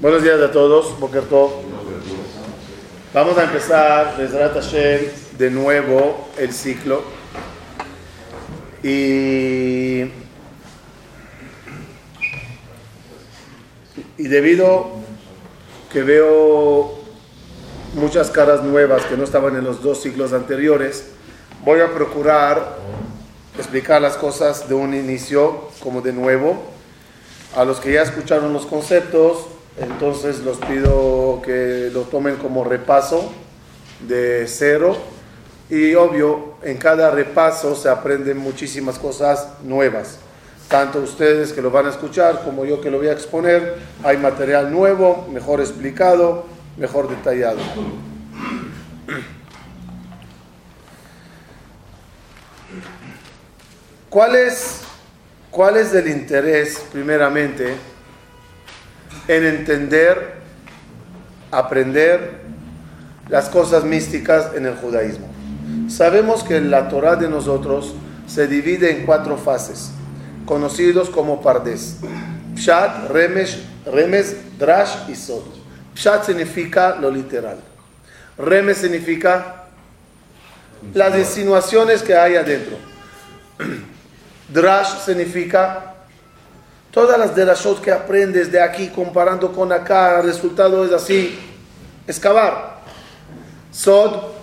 Buenos días a todos, Boker. Vamos a empezar, Bezrat Hashem, de nuevo el ciclo. Y, y debido que veo muchas caras nuevas que no estaban en los dos ciclos anteriores, voy a procurar explicar las cosas de un inicio como de nuevo. A los que ya escucharon los conceptos, entonces los pido que lo tomen como repaso de cero. Y obvio, en cada repaso se aprenden muchísimas cosas nuevas. Tanto ustedes que lo van a escuchar como yo que lo voy a exponer, hay material nuevo, mejor explicado, mejor detallado. ¿Cuál es, ¿Cuál es el interés, primeramente, en entender, aprender las cosas místicas en el judaísmo? Sabemos que la Torah de nosotros se divide en cuatro fases, conocidos como pardes. Pshat, Remes, Drash y Sod. Pshat significa lo literal. Remes significa las insinuaciones que hay adentro. Drash significa todas las derashot que aprendes de aquí comparando con acá, el resultado es así, excavar. Sod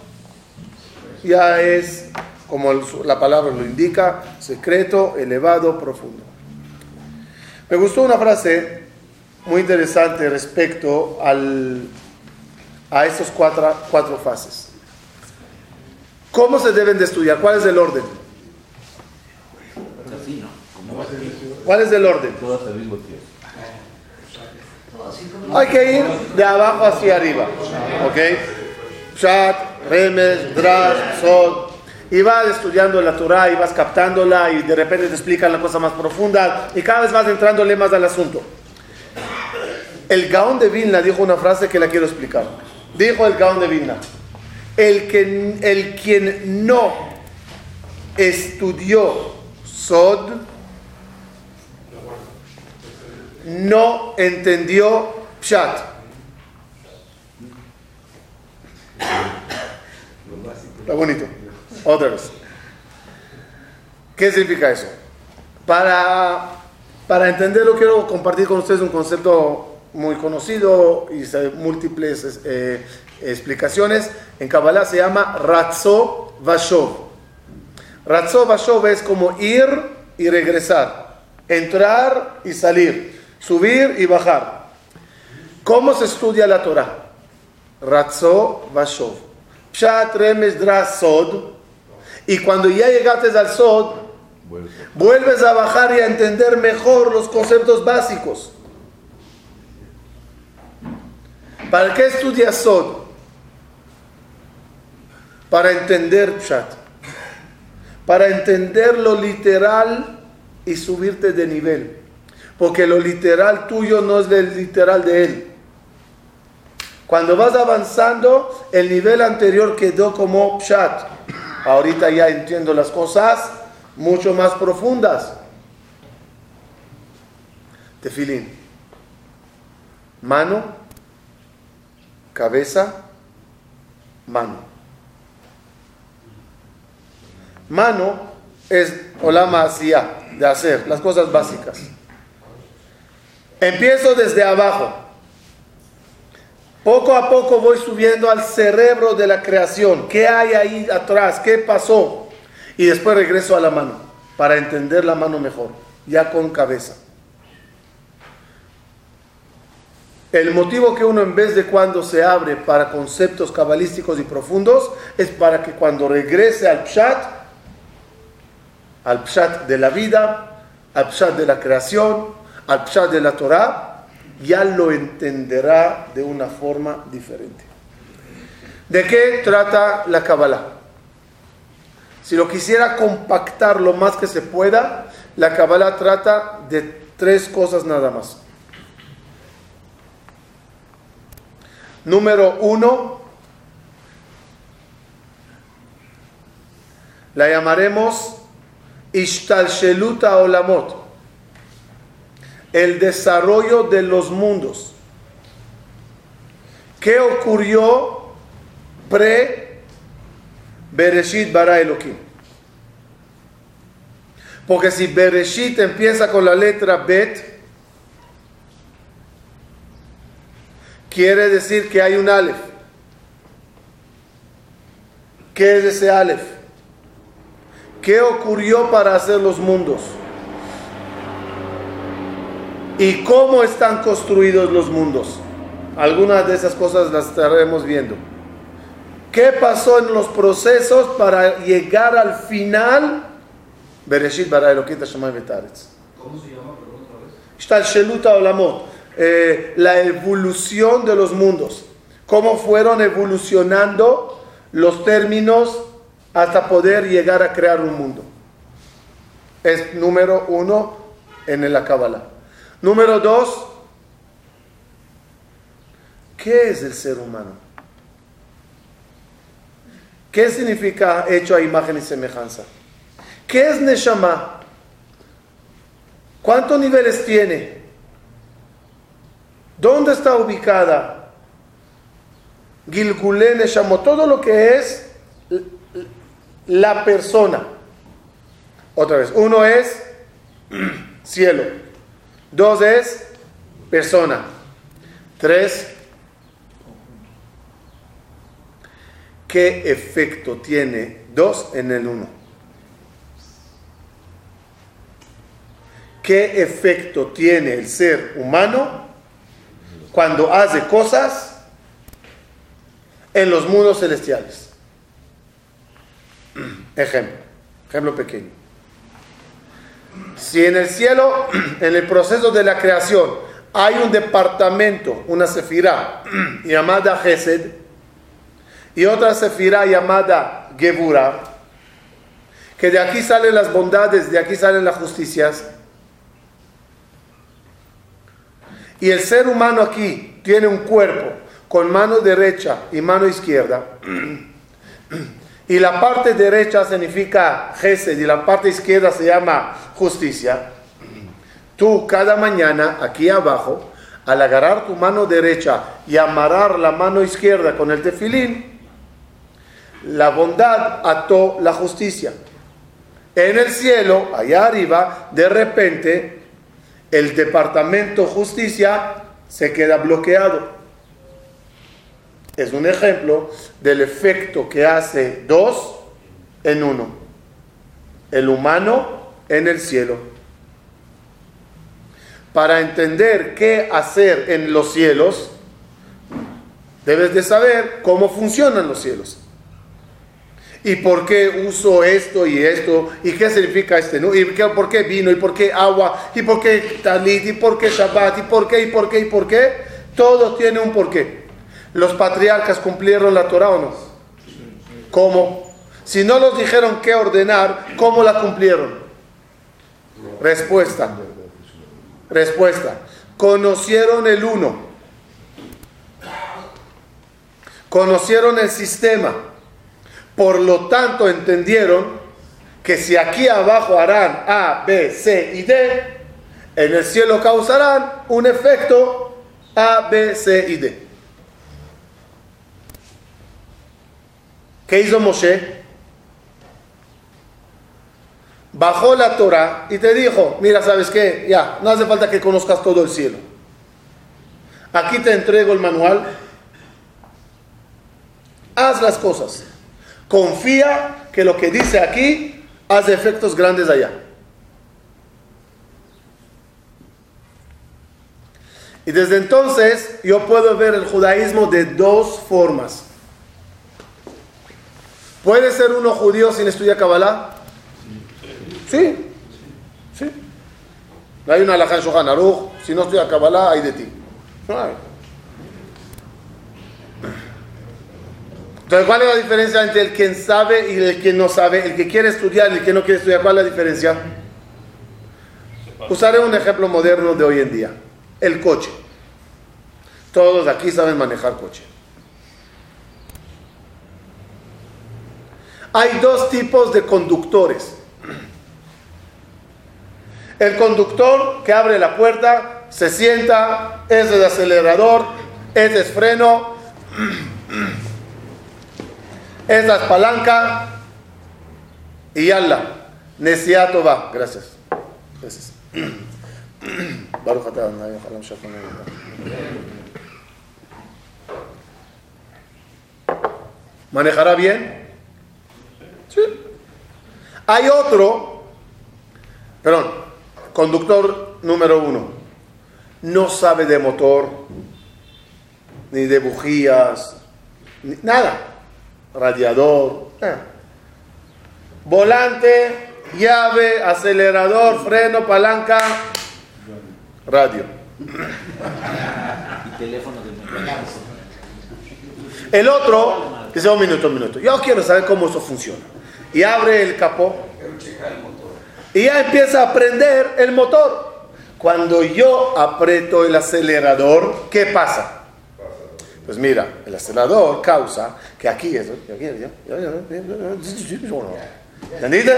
ya es, como la palabra lo indica, secreto, elevado, profundo. Me gustó una frase muy interesante respecto al, a esas cuatro, cuatro fases. ¿Cómo se deben de estudiar? ¿Cuál es el orden? ¿Cuál es el orden? Hay que ir de abajo hacia arriba. ¿Ok? Pshat, Remes, Drash, Sod. Y vas estudiando la Torah y vas captándola y de repente te explican la cosa más profunda y cada vez vas entrándole más al asunto. El Gaón de Vilna dijo una frase que la quiero explicar. Dijo el Gaón de Vilna, el, que, el quien no estudió Sod, no entendió Pshat. Está bonito. Otra vez. ¿Qué significa eso? Para, para entenderlo quiero compartir con ustedes un concepto muy conocido y múltiples eh, explicaciones. En Kabbalah se llama Ratzo Vashov. Ratzo Vashov es como ir y regresar, entrar y salir subir y bajar. ¿Cómo se estudia la Torah? Ratzo Vashov. Pshat Remes Sod. Y cuando ya llegaste al Sod, vuelves a bajar y a entender mejor los conceptos básicos. ¿Para qué estudias Sod? Para entender Pshat. Para entender lo literal y subirte de nivel porque lo literal tuyo no es el literal de él. Cuando vas avanzando, el nivel anterior quedó como pshat. Ahorita ya entiendo las cosas mucho más profundas. Tefilín. Mano, cabeza, mano. Mano es olama hacia, de hacer, las cosas básicas. Empiezo desde abajo. Poco a poco voy subiendo al cerebro de la creación. ¿Qué hay ahí atrás? ¿Qué pasó? Y después regreso a la mano para entender la mano mejor, ya con cabeza. El motivo que uno en vez de cuando se abre para conceptos cabalísticos y profundos es para que cuando regrese al pshat, al pshat de la vida, al pshat de la creación, al pshat de la Torah, ya lo entenderá de una forma diferente. ¿De qué trata la Kabbalah? Si lo quisiera compactar lo más que se pueda, la Kabbalah trata de tres cosas nada más. Número uno, la llamaremos Ishtal Sheluta Olamot el desarrollo de los mundos. ¿Qué ocurrió pre Bereshit bara Elohim? Porque si Bereshit empieza con la letra Bet, quiere decir que hay un Aleph. ¿Qué es ese Aleph? ¿Qué ocurrió para hacer los mundos? ¿Y cómo están construidos los mundos? Algunas de esas cosas las estaremos viendo. ¿Qué pasó en los procesos para llegar al final? Bereshit bara vetaretz. ¿Cómo se llama? Shtalshelut Olamot, eh, la evolución de los mundos. Cómo fueron evolucionando los términos hasta poder llegar a crear un mundo. Es número uno en la Kabbalah. Número dos, ¿qué es el ser humano? ¿Qué significa hecho a imagen y semejanza? ¿Qué es Neshama? ¿Cuántos niveles tiene? ¿Dónde está ubicada? Gilgulé Neshamo, todo lo que es la persona. Otra vez, uno es cielo, dos es persona, tres, ¿qué efecto tiene dos en el uno? ¿Qué efecto tiene el ser humano cuando hace cosas en los mundos celestiales? Ejemplo, ejemplo pequeño. Si en el cielo, en el proceso de la creación, hay un departamento, una sefirá llamada Gesed y otra sefirá llamada Gebura, que de aquí salen las bondades, de aquí salen las justicias, y el ser humano aquí tiene un cuerpo con mano derecha y mano izquierda, y la parte derecha significa Gesed y la parte izquierda se llama justicia, tú cada mañana aquí abajo, al agarrar tu mano derecha y amarrar la mano izquierda con el tefilín, la bondad ató la justicia. En el cielo, allá arriba, de repente, el departamento justicia se queda bloqueado. Es un ejemplo del efecto que hace dos en uno. El humano en el cielo. Para entender qué hacer en los cielos, debes de saber cómo funcionan los cielos. ¿Y por qué uso esto y esto? ¿Y qué significa este? ¿Y qué, por qué vino? ¿Y por qué agua? ¿Y por qué talit? ¿Y por qué Shabbat? ¿Y por qué? ¿Y por qué? ¿Y por qué? Todo tiene un porqué. ¿Los patriarcas cumplieron la Torah o no? ¿Cómo? Si no los dijeron qué ordenar, ¿cómo la cumplieron? Respuesta. Respuesta. Conocieron el uno. Conocieron el sistema. Por lo tanto, entendieron que si aquí abajo harán A, B, C y D, en el cielo causarán un efecto A, B, C y D. ¿Qué hizo Moshe? Bajó la Torah y te dijo, mira, ¿sabes qué? Ya, no hace falta que conozcas todo el cielo. Aquí te entrego el manual. Haz las cosas. Confía que lo que dice aquí hace efectos grandes allá. Y desde entonces yo puedo ver el judaísmo de dos formas. ¿Puede ser uno judío sin estudiar Kabbalah? Sí, sí. Hay una alhaja en Shohan si no estudia Kabbalah, hay de ti. Entonces, ¿cuál es la diferencia entre el que sabe y el que no sabe? El que quiere estudiar y el que no quiere estudiar, ¿cuál es la diferencia? Usaré un ejemplo moderno de hoy en día. El coche. Todos aquí saben manejar coche. Hay dos tipos de conductores. El conductor que abre la puerta, se sienta, es acelerador, ese es freno, esa es palanca y yalla. Nesiato va. Gracias. Gracias. ¿Manejará bien? Sí. Hay otro, perdón, conductor número uno, no sabe de motor, ni de bujías, ni, nada, radiador, nada. volante, llave, acelerador, freno, palanca, radio. Y teléfono de El otro, dice un minuto, un minuto, yo quiero saber cómo eso funciona. Y abre el capó y ya empieza a prender el motor. Cuando yo aprieto el acelerador, ¿qué pasa? Pues mira, el acelerador causa que aquí es. ¿Entendiste?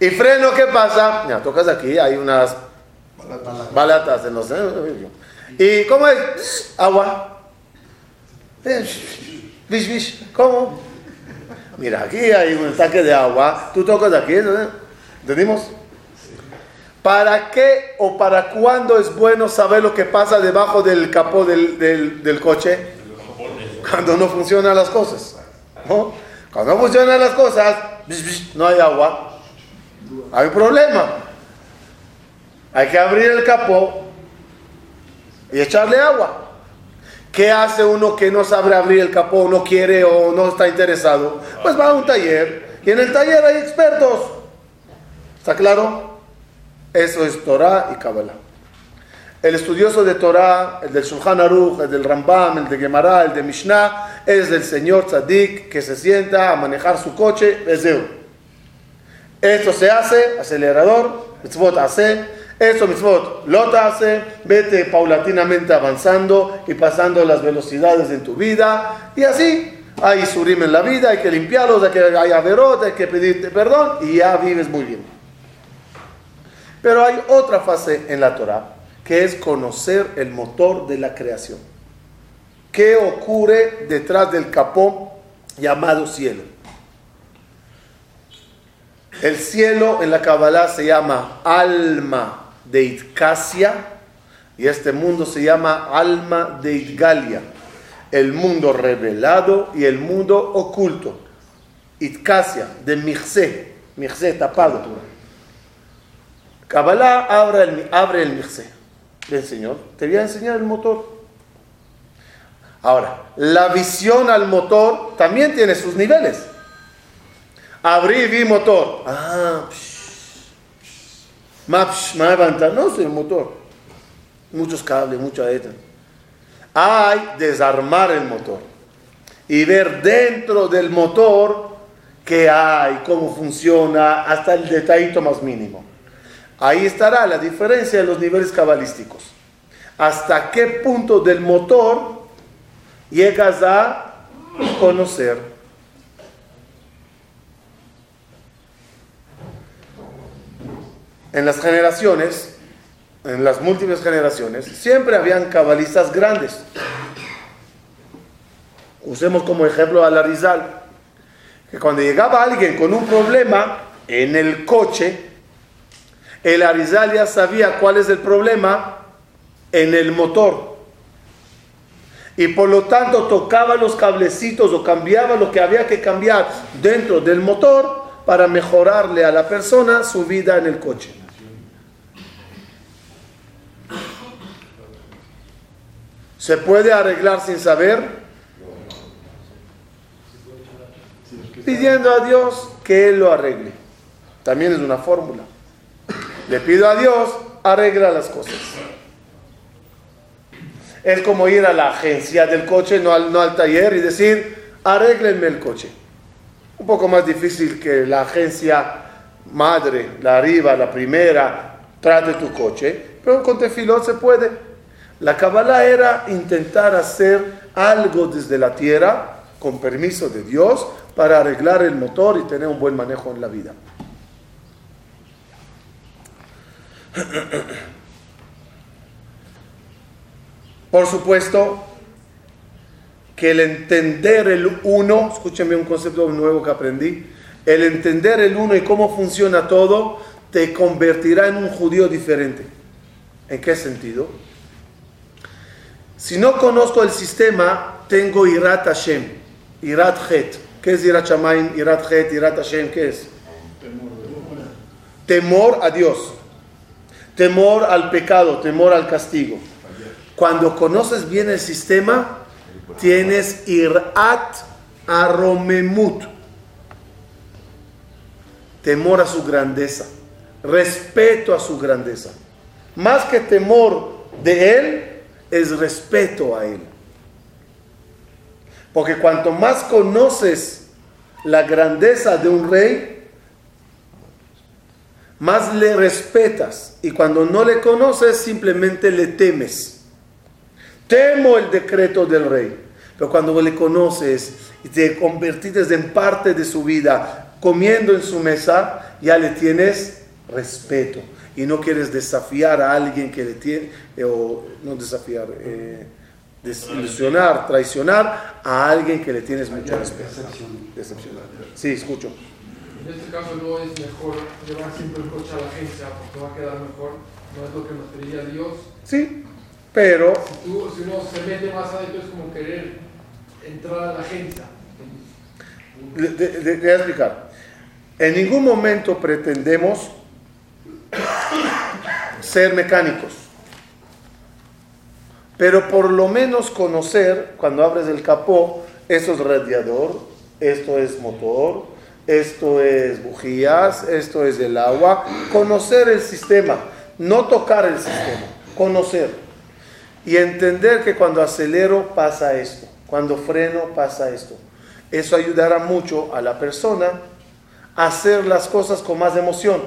Y freno, ¿qué pasa? Tocas aquí, hay unas balatas en los. ¿Y cómo es? Agua. ¿Cómo? Mira, aquí hay un tanque de agua. Tú tocas aquí. ¿Entendimos? ¿Para qué o para cuándo es bueno saber lo que pasa debajo del capó del, del, del coche? Cuando no funcionan las cosas. ¿no? Cuando no funcionan las cosas, no hay agua. Hay un problema. Hay que abrir el capó y echarle agua. ¿Qué hace uno que no sabe abrir el capó, no quiere o no está interesado? Pues va a un taller y en el taller hay expertos. ¿Está claro? Eso es Torah y Kabbalah. El estudioso de Torah, el del Shulchan Aruch, el del Rambam, el de Gemara, el de Mishnah, es el señor Tzadik que se sienta a manejar su coche, es Esto se hace, acelerador, mitzvot hace, esto mitzvot lota hace, vete paulatinamente avanzando y pasando las velocidades en tu vida, y así, hay surim en la vida, hay que limpiarlos, hay que hay hay que pedirte perdón, y ya vives muy bien. Pero hay otra fase en la Torah, que es conocer el motor de la creación. ¿Qué ocurre detrás del capó llamado cielo? El cielo en la Kabbalah se llama alma de Itcasia y este mundo se llama alma de Itgalia, el mundo revelado y el mundo oculto. Itcasia, de Mirce, Mirce tapado. Kabbalah abre el, abre el Mirce. Bien, Señor, te voy a enseñar el motor. Ahora, la visión al motor también tiene sus niveles. Abrí vi motor. Ah, levanta. No sé, el motor. Muchos cables, mucha ETA. Hay desarmar el motor y ver dentro del motor qué hay, cómo funciona, hasta el detallito más mínimo. Ahí estará la diferencia de los niveles cabalísticos. Hasta qué punto del motor llegas a conocer. En las generaciones, en las múltiples generaciones, siempre habían cabalistas grandes. Usemos como ejemplo a la Rizal, que cuando llegaba alguien con un problema en el coche, el Arizal ya sabía cuál es el problema en el motor. Y por lo tanto tocaba los cablecitos o cambiaba lo que había que cambiar dentro del motor para mejorarle a la persona su vida en el coche. ¿Se puede arreglar sin saber? Pidiendo a Dios que Él lo arregle. También es una fórmula. Le pido a Dios, arregla las cosas. Es como ir a la agencia del coche, no al, no al taller, y decir, arréglenme el coche. Un poco más difícil que la agencia madre, la arriba, la primera, trate tu coche, pero con tefilón se puede. La Kabbalah era intentar hacer algo desde la tierra, con permiso de Dios, para arreglar el motor y tener un buen manejo en la vida. Por supuesto que el entender el uno, escúcheme un concepto nuevo que aprendí, el entender el uno y cómo funciona todo te convertirá en un judío diferente. ¿En qué sentido? Si no conozco el sistema, tengo Irat Hashem, Irat Het. ¿Qué es Irat Shamaim, Irat Het, Irat Hashem? ¿Qué es? Temor a Dios, temor al pecado, temor al castigo. Cuando conoces bien el sistema, tienes Irat Aromemut, temor a su grandeza, respeto a su grandeza. Más que temor de Él, es respeto a Él. Porque cuanto más conoces la grandeza de un rey, más le respetas. Y cuando no le conoces, simplemente le temes. Temo el decreto del rey. Pero cuando le conoces y te convertites en parte de su vida, comiendo en su mesa, ya le tienes respeto. Y no quieres desafiar a alguien que le tiene, eh, o no desafiar, eh, desilusionar, traicionar a alguien que le tienes mucho respeto. Decepcionar. Sí, escucho. En este caso no es mejor llevar siempre el coche a la agencia porque va a quedar mejor, no es lo que nos pedía Dios. Sí, pero Si, tú, si uno se mete más adentro es como querer entrar a la agencia. le, voy a explicar. En ningún momento pretendemos ser mecánicos, pero por lo menos conocer, cuando abres el capó, esto es radiador, esto es motor, esto es bujías, esto es el agua, conocer el sistema, no tocar el sistema, conocer. Y entender que cuando acelero pasa esto, cuando freno pasa esto. Eso ayudará mucho a la persona a hacer las cosas con más emoción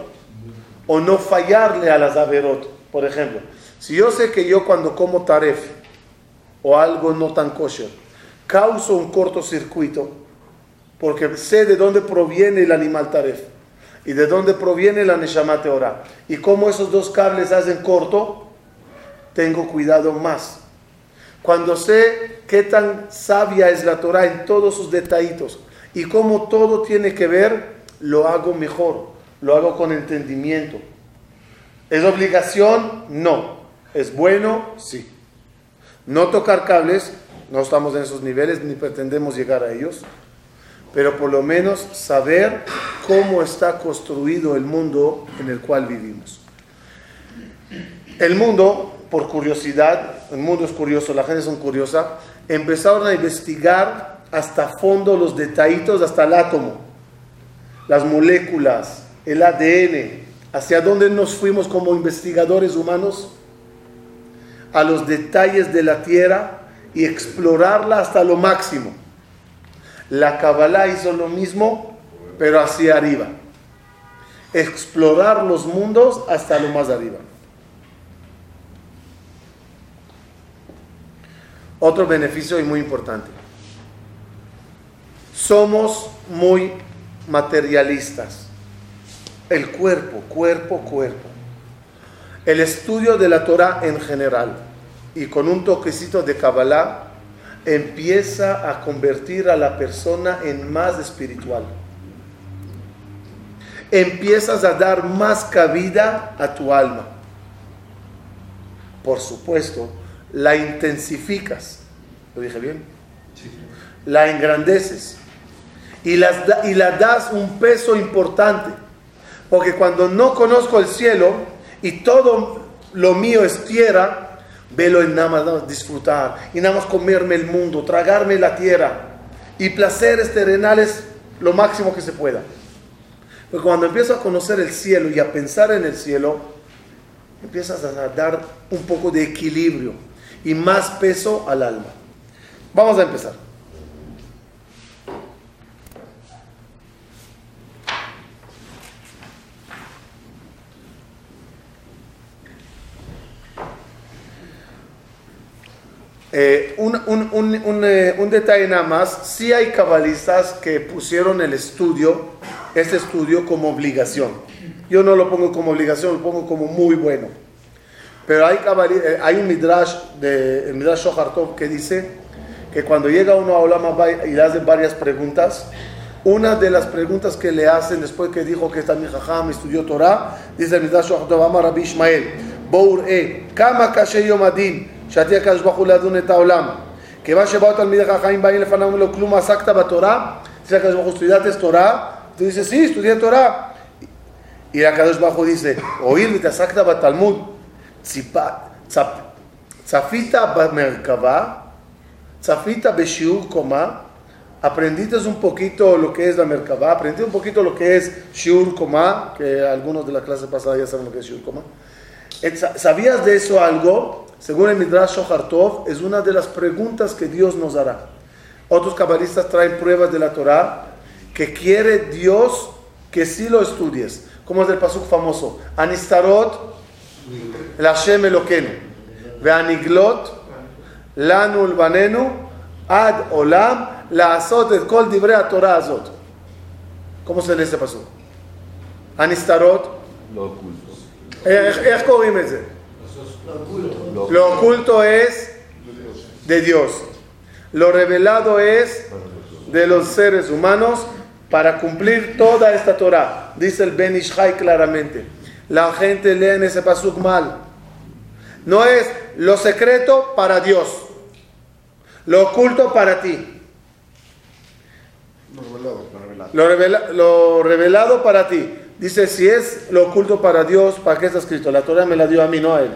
o no fallarle a las averot. Por ejemplo, si yo sé que yo cuando como taref o algo no tan kosher, causo un cortocircuito porque sé de dónde proviene el animal taref y de dónde proviene la neshama teorá y cómo esos dos cables hacen corto, tengo cuidado más. Cuando sé qué tan sabia es la Torah en todos sus detallitos y cómo todo tiene que ver, lo hago mejor, lo hago con entendimiento. ¿Es obligación? No. ¿Es bueno? Sí. No tocar cables, no estamos en esos niveles ni pretendemos llegar a ellos, pero por lo menos saber cómo está construido el mundo en el cual vivimos. El mundo, por curiosidad, el mundo es curioso, la gente es curiosa, empezaron a investigar hasta fondo los detallitos, hasta el átomo, las moléculas, el ADN, hacia dónde nos fuimos como investigadores humanos, a los detalles de la tierra y explorarla hasta lo máximo. La Kabbalah hizo lo mismo, pero hacia arriba. Explorar los mundos hasta lo más arriba. Otro beneficio y muy importante. Somos muy materialistas. El cuerpo, cuerpo, cuerpo. El estudio de la Torah en general y con un toquecito de Kabbalah empieza a convertir a la persona en más espiritual. Empiezas a dar más cabida a tu alma. Por supuesto, la intensificas. ¿Lo dije bien? La engrandeces. Y, las da- y la das un peso importante. Porque cuando no conozco el cielo y todo lo mío es tierra, velo en nada más disfrutar y nada más comerme el mundo, tragarme la tierra y placeres terrenales lo máximo que se pueda. Pero cuando empiezo a conocer el cielo y a pensar en el cielo, empiezas a dar un poco de equilibrio y más peso al alma. Vamos a empezar. Eh, un, un- un- eh, detalle nada más, sí hay cabalistas que pusieron el estudio este estudio como obligación. Yo no lo pongo como obligación, lo pongo como muy bueno. Pero hay, eh, hay un midrash, de, el midrash Shohartov que dice que cuando llega uno a Olam y le hacen varias preguntas, una de las preguntas que le hacen después que dijo que está mi jajam, estudió Torah, dice el midrash Shohartov, Amar Rabbi Ishmael, Bour E, Kama Kashe Yomadim, Haolam, que va a llevar al midrash jajam, va a ir lefanam lo kluma sakta ba Torah, dice Akash Bahu, ¿estudiaste Torah? Tú dices, sí, estudié Torah. Y Akash Bahu dice, oír mitasakta ba Talmud, Zafita Merkaba, Zafita Beshiur Koma, aprendiste un poquito lo que es la Merkaba, aprendiste un poquito lo que es Shiur Koma, que algunos de la clase pasada ya saben lo que es Shiur Koma. ¿Sabías de eso algo? Según el Midrash Shohartov, es una de las preguntas que Dios nos hará. Otros cabalistas traen pruebas de la Torah que quiere Dios que sí lo estudies. Como es el pasuk famoso. Anistarot el Hashem Eloquenu. Veaniglot, lanu ulbanenu, ad olam, la azot et kol dibre Torah azot. ¿Cómo se lee este paso? Anistarot. Lo oculto. איך קוראים את זה? lo oculto es de Dios. Lo revelado es de los seres humanos para cumplir toda esta Torah. Dice el Ben Ishai claramente. La gente lee en ese pasuk mal. No es lo secreto para Dios, lo oculto para ti. Lo revelado, lo, revelado para ti. Dice, si es lo oculto para Dios, ¿para qué está escrito? La Torah me la dio a mí, no a él.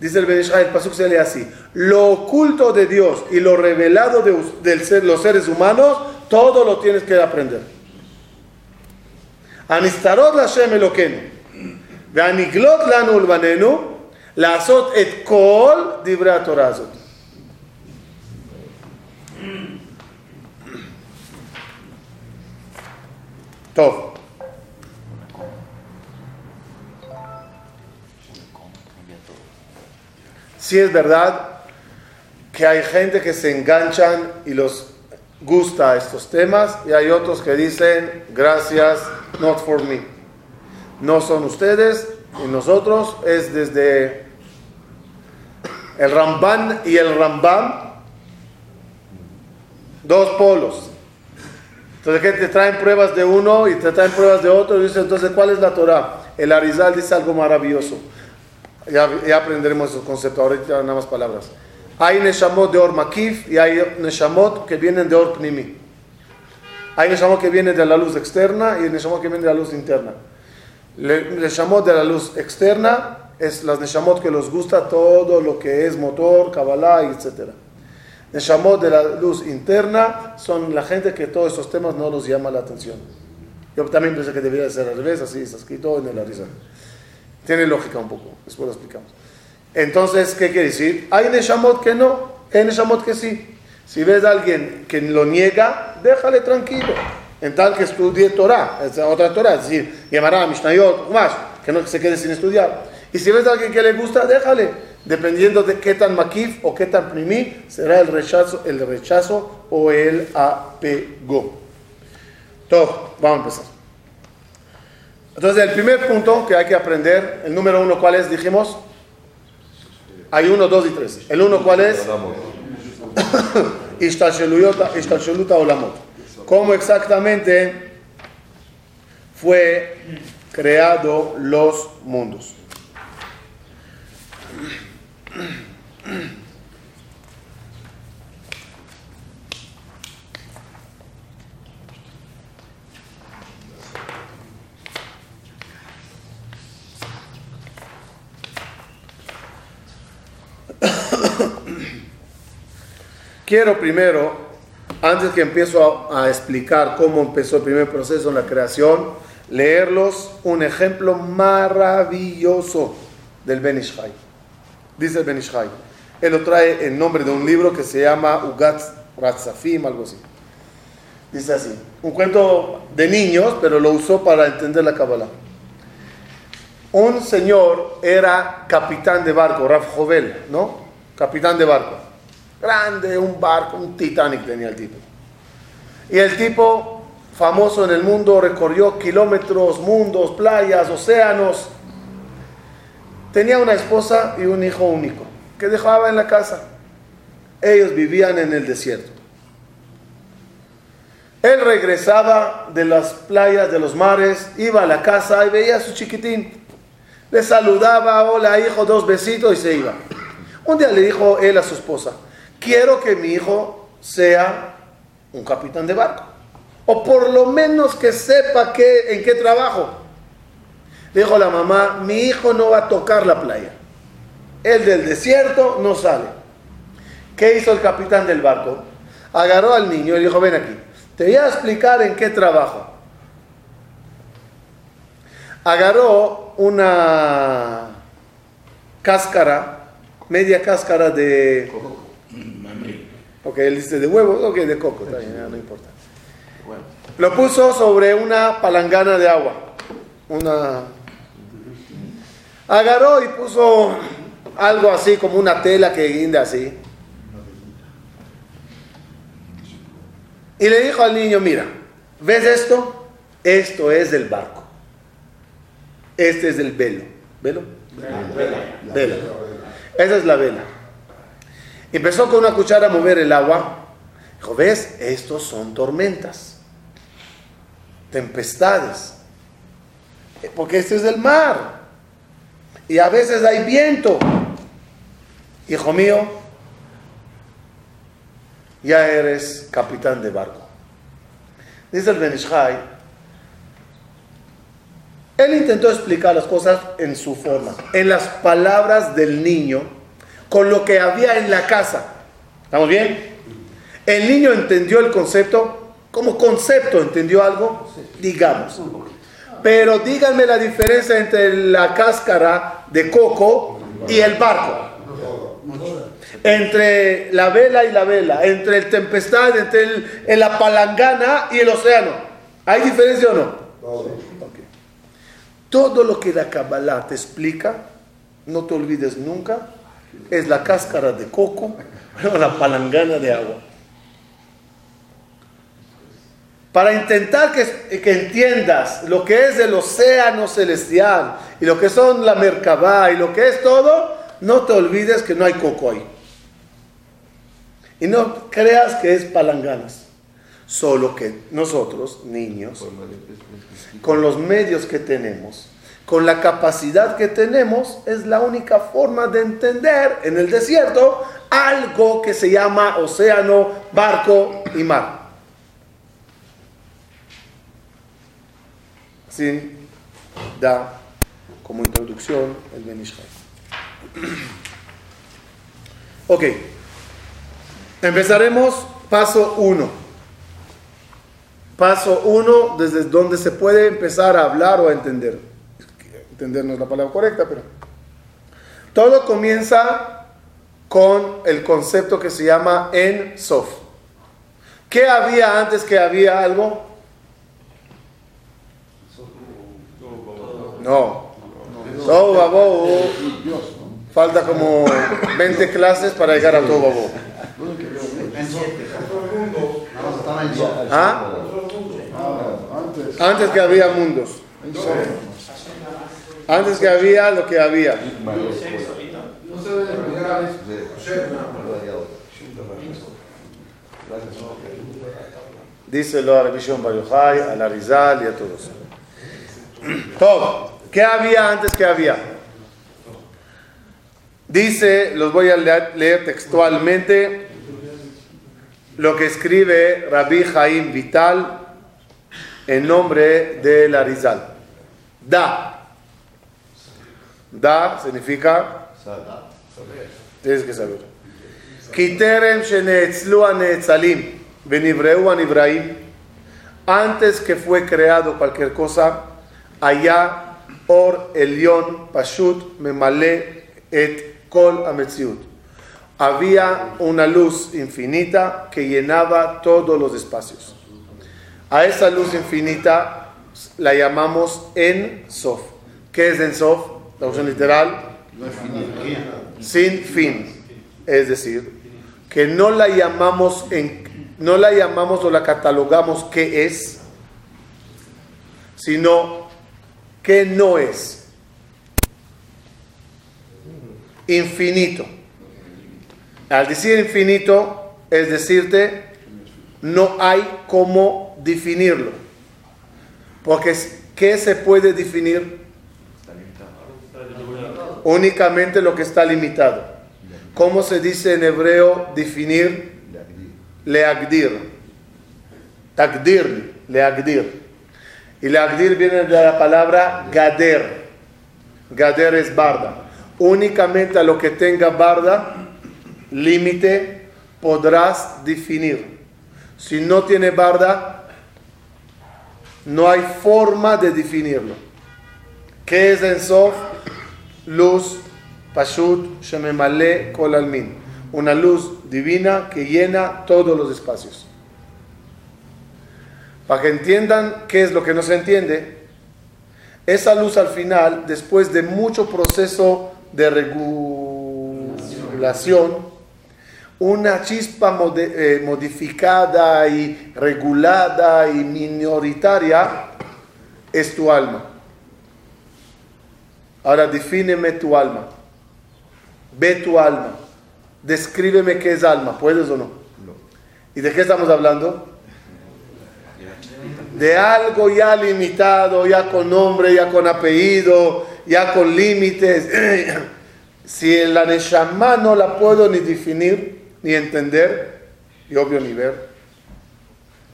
Dice el Bereshah, el Pasuk se lee así. Lo oculto de Dios y lo revelado de, del los seres humanos, todo lo tienes que aprender. Anistarot la Hashem Eloquenu. Veaniglot lanu ulbanenu. Lazot et kol divra torazot. Todo. Sí es verdad que hay gente que se enganchan y los gusta estos temas y hay otros que dicen gracias, not for me. No son ustedes y nosotros es desde el Ramban y el Rambam dos polos. Entonces gente te traen pruebas de uno y te traen pruebas de otro y dice entonces ¿cuál es la Torah? El Arizal dice algo maravilloso. Ya, ya aprenderemos esos conceptos, ahorita nada más palabras. Hay Neshamot de Or Makif y hay Neshamot que vienen de Or Pnimi. Hay Neshamot que vienen de la luz externa y Neshamot que vienen de la luz interna. Neshamot de la luz externa es las Neshamot que les gusta todo lo que es motor, Kabbalah, etc. Neshamot de la luz interna son la gente que todos estos temas no los llama la atención. Yo también pensé que debería ser al revés, así está escrito en el Arizal. Tiene lógica un poco, después lo explicamos. Entonces, ¿qué quiere decir? Hay Neshamot que no, hay Neshamot que sí. Si ves a alguien que lo niega, déjale tranquilo. En tal que estudie Torah, es otra Torah, es decir, llamará Mishnayot, más, que no se quede sin estudiar. Y si ves a alguien que le gusta, déjale. Dependiendo de qué tan makif o qué tan primí, será el rechazo, el rechazo o el apego. Todo, vamos a empezar. Entonces, el primer punto que hay que aprender, el número uno, ¿cuál es? Dijimos, hay uno, dos y tres. ¿El uno cuál es? Olamot. ¿Cómo exactamente fue creado los mundos? Quiero primero, antes que empiezo a, explicar cómo empezó el primer proceso en la creación, leerlos un ejemplo maravilloso del Benishai. Dice el Benishai. Él lo trae en nombre de un libro que se llama Ugatz Ratzafim, algo así. Dice así, un cuento de niños, pero lo usó para entender la Kabbalah. Un señor era capitán de barco, Raf Jovel, ¿no? capitán de barco. Grande, un barco, un Titanic tenía el tipo. Y el tipo famoso en el mundo, recorrió kilómetros, mundos, playas, océanos. Tenía una esposa y un hijo único que dejaba en la casa. Ellos vivían en el desierto. Él regresaba de las playas, de los mares, iba a la casa y veía a su chiquitín. Le saludaba, hola hijo, dos besitos y se iba. Un día le dijo él a su esposa, quiero que mi hijo sea un capitán de barco. O por lo menos que sepa qué, en qué trabajo. Le dijo la mamá, mi hijo no va a tocar la playa. El del desierto no sale. ¿Qué hizo el capitán del barco? Agarró al niño y le dijo, ven aquí. Te voy a explicar en qué trabajo. Agarró una cáscara, media cáscara de... Ok, él dice de huevo, ok, de coco, no importa. Lo puso sobre una palangana de agua. Una... Agarró y puso algo así como una tela que guinda así. Y le dijo al niño, mira, ¿ves esto? Esto es del barco. Este es el velo. ¿Velo? Vela. Vela. Esa es la vela. Empezó con una cuchara a mover el agua. Dijo, ¿ves? Estos son tormentas. Tempestades. Porque este es del mar. Y a veces hay viento. Hijo mío, ya eres capitán de barco. Dice el Benishai, él intentó explicar las cosas en su forma, en las palabras del niño, con lo que había en la casa. ¿Estamos bien? El niño entendió el concepto, como concepto entendió algo, digamos. Pero díganme la diferencia entre la cáscara de coco y el barco entre la vela y la vela, entre el tempestad, entre la palangana y el océano. ¿Hay diferencia o no? Todo lo que la Kabbalah te explica, no te olvides nunca, es la cáscara de coco o la palangana de agua. Para intentar que, que, entiendas lo que es el océano celestial y lo que son la Merkabah y lo que es todo, no te olvides que no hay coco ahí. Y no creas que es palanganas. Solo que nosotros, niños, con los medios que tenemos, con la capacidad que tenemos, es la única forma de entender en el desierto algo que se llama océano, barco y mar. Así da como introducción el Benishai. Ok. Empezaremos paso 1. Paso 1 desde donde se puede empezar a hablar o a entender. Entender no es la palabra correcta, pero... Todo comienza con el concepto que se llama en sof. ¿Qué había antes que había algo? No. Todo Falta como 20 clases para llegar a todo babo. ¿Ah? Antes que había mundos. Antes que había lo que había. Díselo a la visión Bayohai, a la Rizal y a todos. Todo. ¿Qué había antes que había? Dice, los voy a leer textualmente, lo que escribe Rabbi Jaim Vital en nombre de la Rizal. Da. Da significa. Tienes que saber. Kiterem sheneetzlu aneetzalim venivreu anivraim. Antes que fue creado cualquier cosa, allá or elion pashut memale et kol ametziut había una luz infinita que llenaba todos los espacios. A esa luz infinita la llamamos En Sof. ¿Qué es En Sof? La opción literal. Sin fin. Es decir, que no la llamamos en, no la llamamos o la catalogamos qué es, sino que no es. Infinito. Al decir infinito, es decirte, no hay cómo definirlo. Porque ¿qué se puede definir? Únicamente lo que está limitado. ¿Cómo se dice en hebreo definir? Leagdir. Tagdir, leagdir. Y leagdir viene de la palabra gader. Gader es barda. Únicamente a lo que tenga barda, límite, podrás definir. Si no tiene barda, no hay forma de definirlo. ¿Qué es en Sof? Luz, Pashut, Shememale, Kolalmin. Una luz divina que llena todos los espacios. Para que entiendan qué es lo que no se entiende, esa luz al final, después de mucho proceso de regulación, una chispa eh, modificada y regulada y minoritaria es tu alma. Ahora defíneme tu alma. Ve tu alma. Descríbeme qué es alma. ¿Puedes o no? ¿Y de qué estamos hablando? De algo ya limitado, ya con nombre, ya con apellido, ya con límites. si la Neshama no la puedo ni definir, ni entender, y obvio ni ver,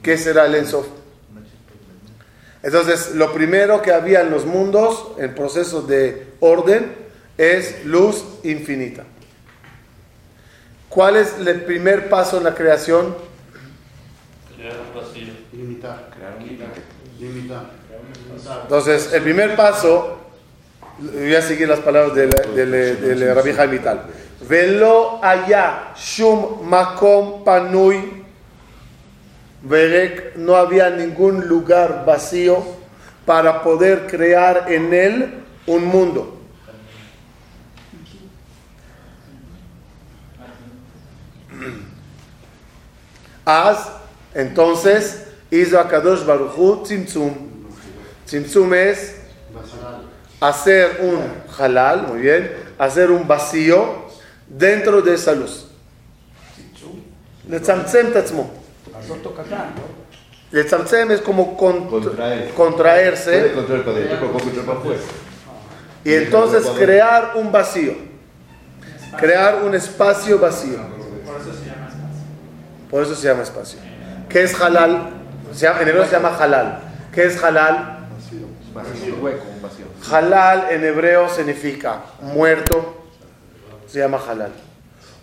¿qué será el Ensof? Entonces, lo primero que había en los mundos, en proceso de orden, es luz infinita. ¿Cuál es el primer paso en la creación? Crear un vacío. Limitar. Crear un límite. Limitar. Entonces, el primer paso, voy a seguir las palabras del, del Rabbi. Velo allá, shum makom panui Verek, no había ningún lugar vacío para poder crear en él un mundo. Haz, entonces, hizo a Kadosh Baruchu Tzimtzum. Tzimtzum es hacer un halal, muy bien, hacer un vacío dentro de esa luz. לצמצם tatzmo. לצמצם es como Contraer. contraerse Puede controlar para adentro, pero puede controlar para afuera. y entonces crear un vacío. Crear un espacio vacío. Por eso se llama espacio. ¿Qué es halal? Se llama- en hebreo se llama halal. ¿Qué es halal? Vacío, hueco, un vacío. Halal en hebreo significa muerto, se llama halal.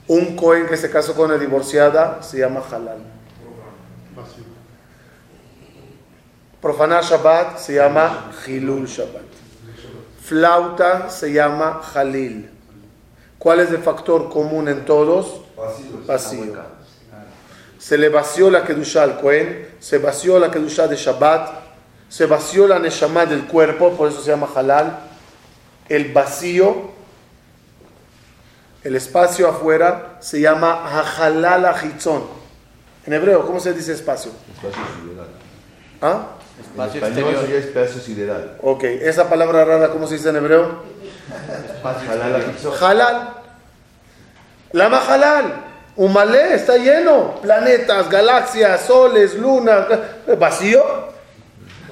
Un cohen que se casó con una divorciada se llama halal. Profanar Shabbat se llama Hilul Shabbat. Flauta se llama Halil. ¿Cuál es el factor común en todos? Vacío. Se le vació la Kedusha al Cohen, se vació la Kedusha de Shabbat, se vació la Neshama del cuerpo, por eso se llama Halal. El vacío, el espacio afuera, se llama Hajalal Ahitzon. En hebreo, ¿cómo se dice espacio? Espacio sideral. ¿Ah? En Espacio español exterior. sería espacio sideral. Ok, esa palabra rara, ¿cómo se dice en hebreo? Halal Ahitzot. Halal. Lama halal. Humalé está lleno. Planetas, galaxias, soles, lunas. Vacío.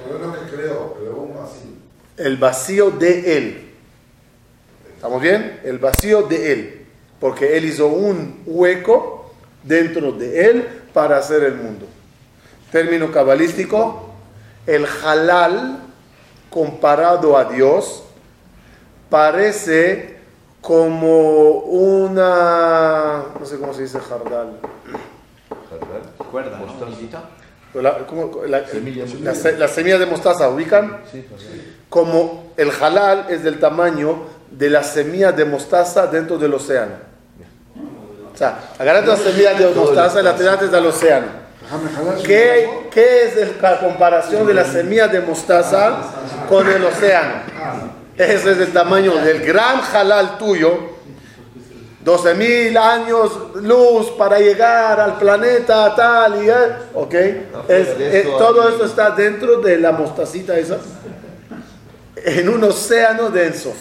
No creo, pero aún así. El vacío de él. ¿Estamos bien? El vacío de él. Porque él hizo un hueco dentro de él para hacer el mundo. Término cabalístico. El halal comparado a Dios parece como una, no sé cómo se dice jardal, Halal. Cuerda, ¿no? La, como- la- Semilla la la semilla de mostaza, ¿ubican? Sí. Como el halal es del tamaño de la semilla de mostaza dentro del océano. O sea, agarrate la semilla de mostaza y la tiraste del océano. ¿Qué, qué es la comparación de la semilla de mostaza con el océano? Ese es el tamaño del gran halal tuyo, 12.000 años luz para llegar al planeta tal y eh, ok. Es- eh, todo esto está dentro de la mostacita esa, en un océano denso.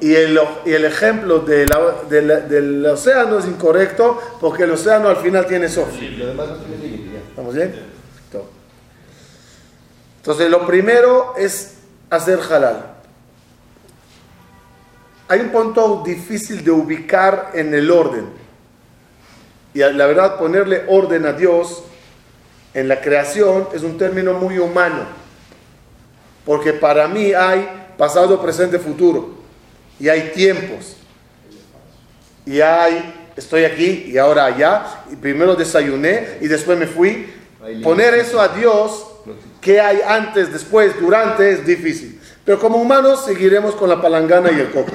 Y el, y el ejemplo de la- de la- del océano es incorrecto porque el océano al final tiene sof. Lo demás no tiene límite ya. ¿Estamos bien? Entonces, lo primero es hacer halal. Hay un punto difícil de ubicar en el orden. Y la verdad, ponerle orden a Dios en la creación es un término muy humano. Porque para mí hay pasado, presente, futuro. Y hay tiempos. Y hay, estoy aquí y ahora allá. Y primero desayuné y después me fui. Poner eso a Dios, que hay antes, después, durante, es difícil. Pero como humanos seguiremos con la palangana y el coco.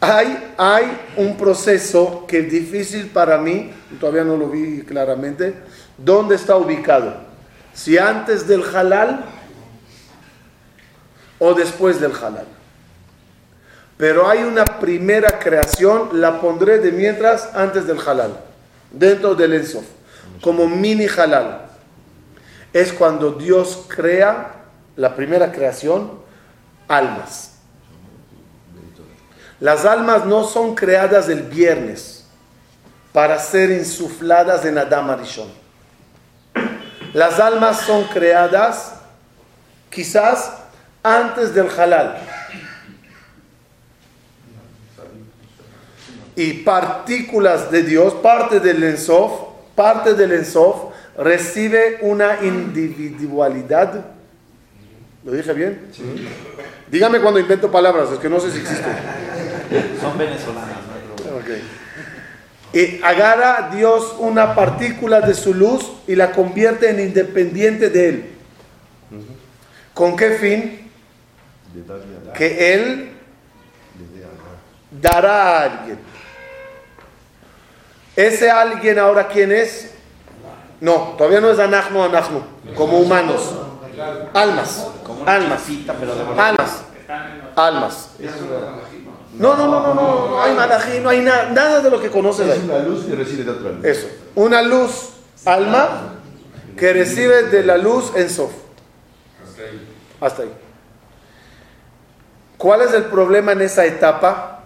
Hay, hay un proceso que es difícil para mí, todavía no lo vi claramente, ¿dónde está ubicado? Si antes del halal o después del halal. Pero hay una primera creación, la pondré de mientras antes del halal, dentro del Ensof, como mini halal. Es cuando Dios crea la primera creación, almas. Las almas no son creadas el viernes para ser insufladas en Adam Arishon. Las almas son creadas quizás antes del halal. Y partículas de Dios, parte del Ensof, parte del Ensof, recibe una individualidad. ¿Lo dije bien? Dígame cuando invento palabras, es que no sé si existen. Son venezolanas, no hay problema. Ok. Y agarra Dios una partícula de su luz y la convierte en independiente de Él. ¿Con qué fin? De darle a dar, Que Él dará a alguien. ¿Ese alguien ahora quién es? No, todavía no es anachno, anachno, como humanos. Almas, almas, pero de verdad. almas, almas. No, no, no, no, no, no hay malají, no hay nada, nada de lo que conoces Es ahí. una luz que recibe de otra luz. Eso, una luz, alma, que recibe de la luz en Sof. Hasta ahí. ¿Cuál es el problema en esa etapa?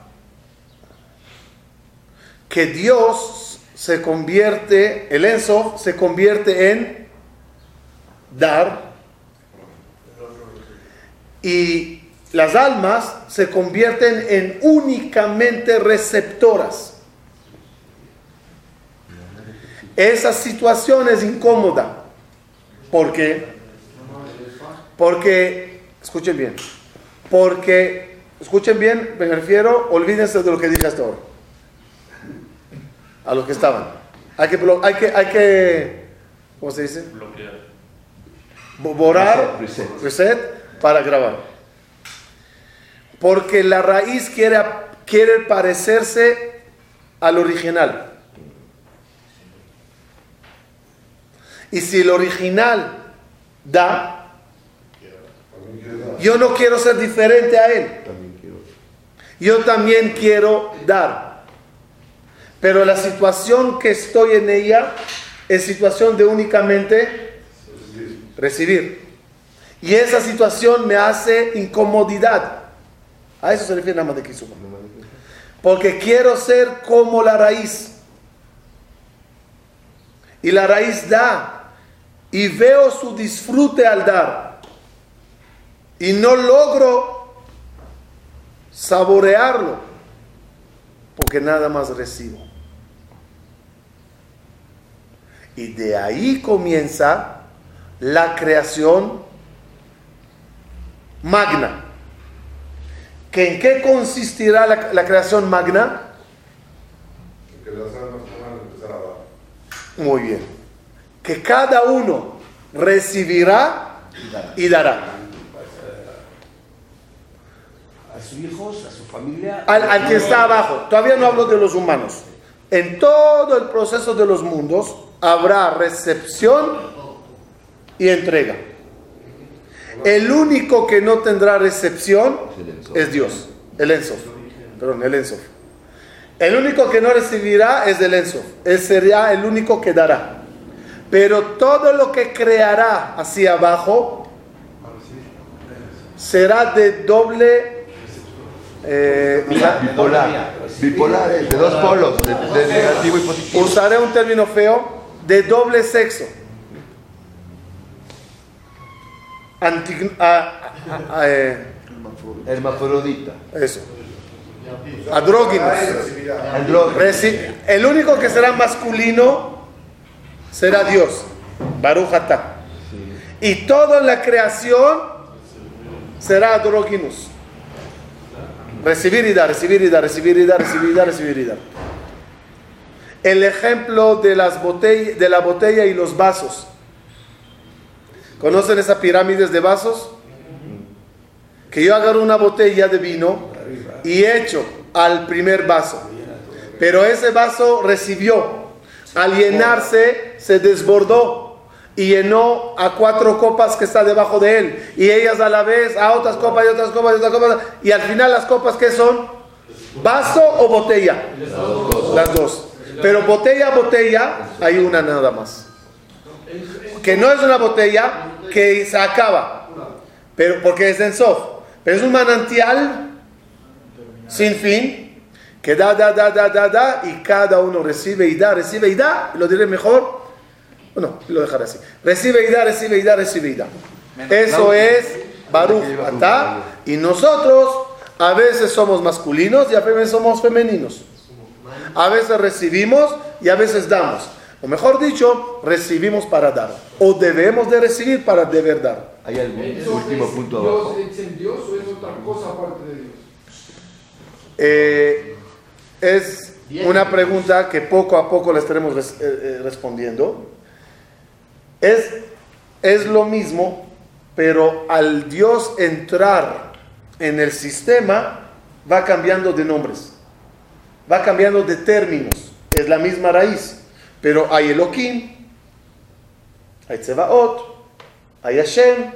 Que Dios se convierte, el Ensof se convierte en dar y las almas se convierten en únicamente receptoras. Esa situación es incómoda. ¿Por qué? Porque, escuchen bien, porque, escuchen bien, me refiero, olvídense de lo que dije hasta ahora. A los que estaban. Hay que, hay que, hay que, ¿cómo se dice? Bloquear. Bo- Borrar, Reset, reset, para grabar. Porque la raíz quiere, quiere parecerse al original. Y si el original da, yo no quiero ser diferente a él. Yo también quiero dar. Pero la situación que estoy en ella es situación de únicamente recibir. Y esa situación me hace incomodidad. A eso se refiere nada más de Kizuma. Porque quiero ser como la raíz. Y la raíz da. Y veo su disfrute al dar. Y no logro saborearlo. Porque nada más recibo. Y de ahí comienza la creación magna. ¿Que ¿En qué consistirá la, la creación magna? Que las almas van a empezar a dar. Muy bien. Que cada uno recibirá y dará. A sus hijos, a su familia. Al, al que está abajo. Todavía no hablo de los humanos. En todo el proceso de los mundos habrá recepción y entrega. El único que no tendrá recepción es Dios, el Ensof. perdón, el Ensof. El único que no recibirá es el Ensof. Él sería el único que dará. Pero todo lo que creará hacia abajo será de doble eh, Bipolar. Bipolar, de dos polos, de, de negativo y positivo. usaré un término feo, de doble sexo. Anti- a- a- a- eh, Hermafrodita. eso. Andróginos. Reci- El único que será masculino será Dios. Baruch atah. Y toda la creación será andróginos. Recibir y dar, recibir y dar, recibir y dar, recibir y dar, recibir y dar. El ejemplo de, las botell- de la botella y los vasos. ¿Conocen esas pirámides de vasos? Que yo agarro una botella de vino y echo al primer vaso. Pero ese vaso recibió. Al llenarse, se desbordó y llenó a cuatro copas que está debajo de él. Y ellas a la vez, a otras copas y otras copas y otras copas. Y al final las copas, ¿qué son? ¿Vaso o botella? Las dos. Pero botella, botella, hay una nada más. Que no es una botella que se acaba. Pero porque es en soft. Pero es un manantial sin fin que da, da, da, da, da, da y cada uno recibe y da, recibe y da. Lo diré mejor. Bueno, lo dejaré así. Recibe y da, recibe y da, recibe y da. Eso es Baruch Atah. Y nosotros a veces somos masculinos y a veces somos femeninos. A veces recibimos y a veces damos. O mejor dicho, recibimos para dar. O debemos de recibir para deber dar. Hay algún ¿Eso último es punto Dios, abajo. es en Dios o es otra cosa aparte de Dios? Eh, es una pregunta que poco a poco le estaremos res- eh, eh, respondiendo. Es, es lo mismo, pero al Dios entrar en el sistema, va cambiando de nombres, va cambiando de términos. Es la misma raíz, pero hay Elohim, hay Tsebaot, hay Hashem,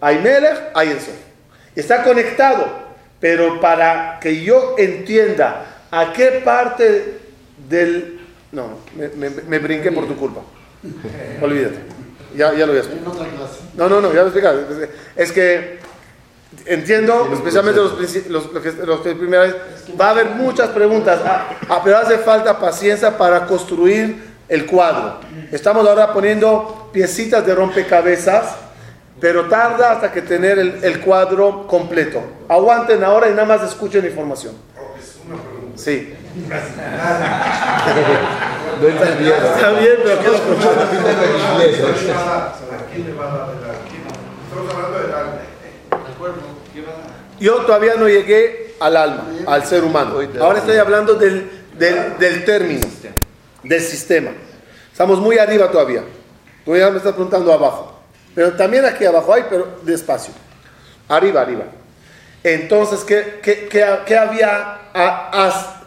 hay Melech, hay Ensof. Está conectado, pero para que yo entienda a qué parte del... No, me, me- me brinqué por tu culpa. Olvídate. Ya, ya lo voy a explicar. En otra clase. No, no, no, ya lo he explicado. Es que entiendo, especialmente los, princi- los, los que, los que primera vez, va a haber muchas preguntas, ah, ah, pero hace falta paciencia para construir el cuadro. Estamos ahora poniendo piecitas de rompecabezas, pero tarda hasta que tener el, el cuadro completo. Aguanten ahora y nada más escuchen la información. Sí. No. Está bien, pero quiero escuchar. Repítelo en inglés. ¿A quién le va a dar? ¿A quién le va a dar el alma? Estamos hablando del alma. Yo todavía no llegué al alma, al ser humano. Ahora estoy hablando del, del, del término, del sistema. Estamos muy arriba todavía. Tú ya me estás preguntando abajo. Pero también aquí abajo hay, pero despacio. Arriba, arriba. Entonces, ¿qué, qué- qué- qué había? A, a-